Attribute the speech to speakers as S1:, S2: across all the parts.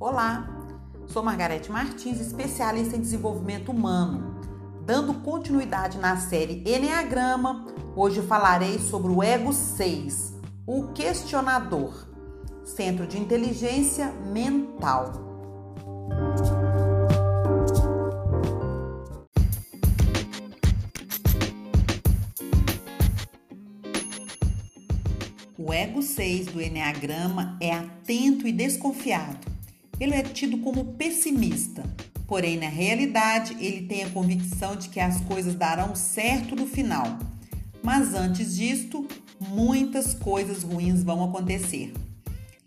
S1: Olá, sou Margarete Martins, especialista em desenvolvimento humano. Dando continuidade na série Enneagrama, hoje falarei sobre o Ego 6, o questionador, centro de inteligência mental. O ego 6 do Enneagrama é atento e desconfiado. Ele é tido como pessimista, porém, na realidade, ele tem a convicção de que as coisas darão certo no final. Mas antes disto, muitas coisas ruins vão acontecer.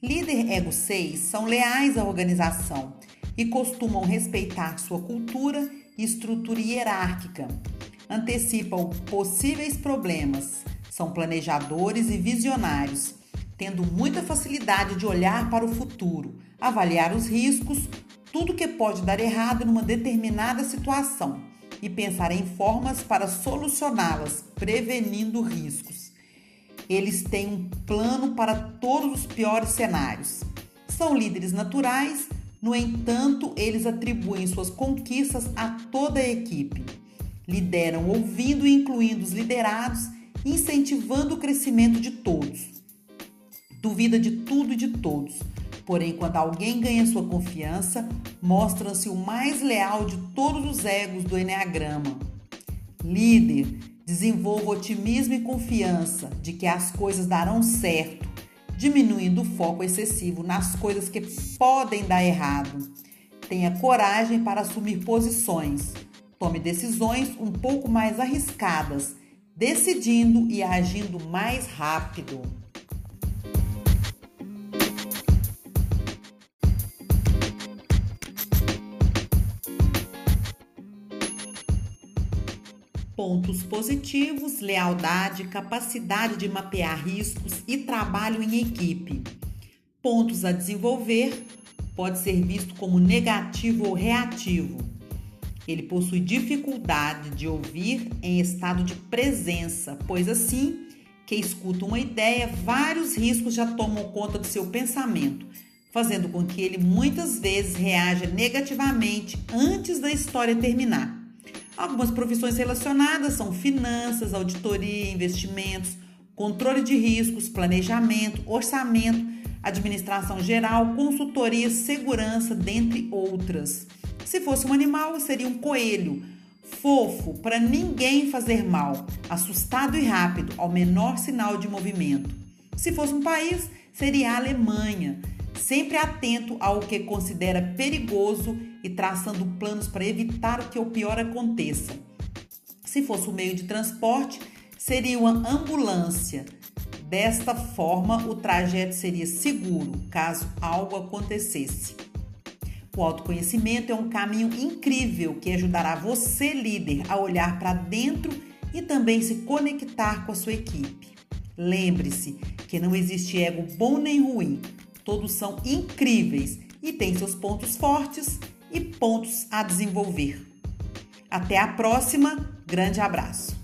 S1: Líder ego 6 são leais à organização e costumam respeitar sua cultura e estrutura hierárquica. Antecipam possíveis problemas são planejadores e visionários, tendo muita facilidade de olhar para o futuro, avaliar os riscos, tudo que pode dar errado numa determinada situação e pensar em formas para solucioná-las, prevenindo riscos. Eles têm um plano para todos os piores cenários. São líderes naturais, no entanto, eles atribuem suas conquistas a toda a equipe. Lideram ouvindo e incluindo os liderados incentivando o crescimento de todos. Duvida de tudo e de todos. Porém, quando alguém ganha sua confiança, mostra-se o mais leal de todos os egos do Enneagrama. Líder, desenvolva otimismo e confiança de que as coisas darão certo, diminuindo o foco excessivo nas coisas que podem dar errado. Tenha coragem para assumir posições. Tome decisões um pouco mais arriscadas decidindo e agindo mais rápido. Pontos positivos: lealdade, capacidade de mapear riscos e trabalho em equipe. Pontos a desenvolver: pode ser visto como negativo ou reativo ele possui dificuldade de ouvir em estado de presença, pois assim que escuta uma ideia, vários riscos já tomam conta do seu pensamento, fazendo com que ele muitas vezes reaja negativamente antes da história terminar. Algumas profissões relacionadas são finanças, auditoria, investimentos, controle de riscos, planejamento, orçamento, administração geral, consultoria, segurança, dentre outras. Se fosse um animal, seria um coelho, fofo, para ninguém fazer mal, assustado e rápido ao menor sinal de movimento. Se fosse um país, seria a Alemanha, sempre atento ao que considera perigoso e traçando planos para evitar que o pior aconteça. Se fosse um meio de transporte, seria uma ambulância. Desta forma, o trajeto seria seguro caso algo acontecesse. O autoconhecimento é um caminho incrível que ajudará você, líder, a olhar para dentro e também se conectar com a sua equipe. Lembre-se que não existe ego bom nem ruim, todos são incríveis e têm seus pontos fortes e pontos a desenvolver. Até a próxima, grande abraço!